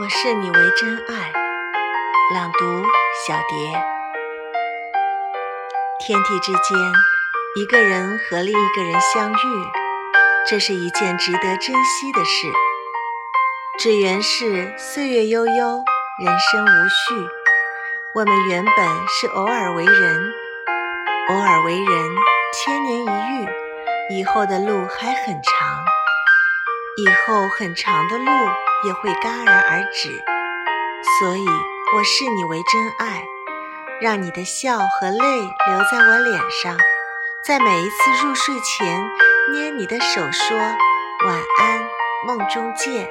我视你为真爱。朗读：小蝶。天地之间，一个人和另一个人相遇，这是一件值得珍惜的事。只缘是岁月悠悠，人生无序。我们原本是偶尔为人，偶尔为人，千年一遇，以后的路还很长。以后很长的路也会戛然而止，所以我视你为真爱，让你的笑和泪留在我脸上，在每一次入睡前捏你的手，说晚安，梦中见。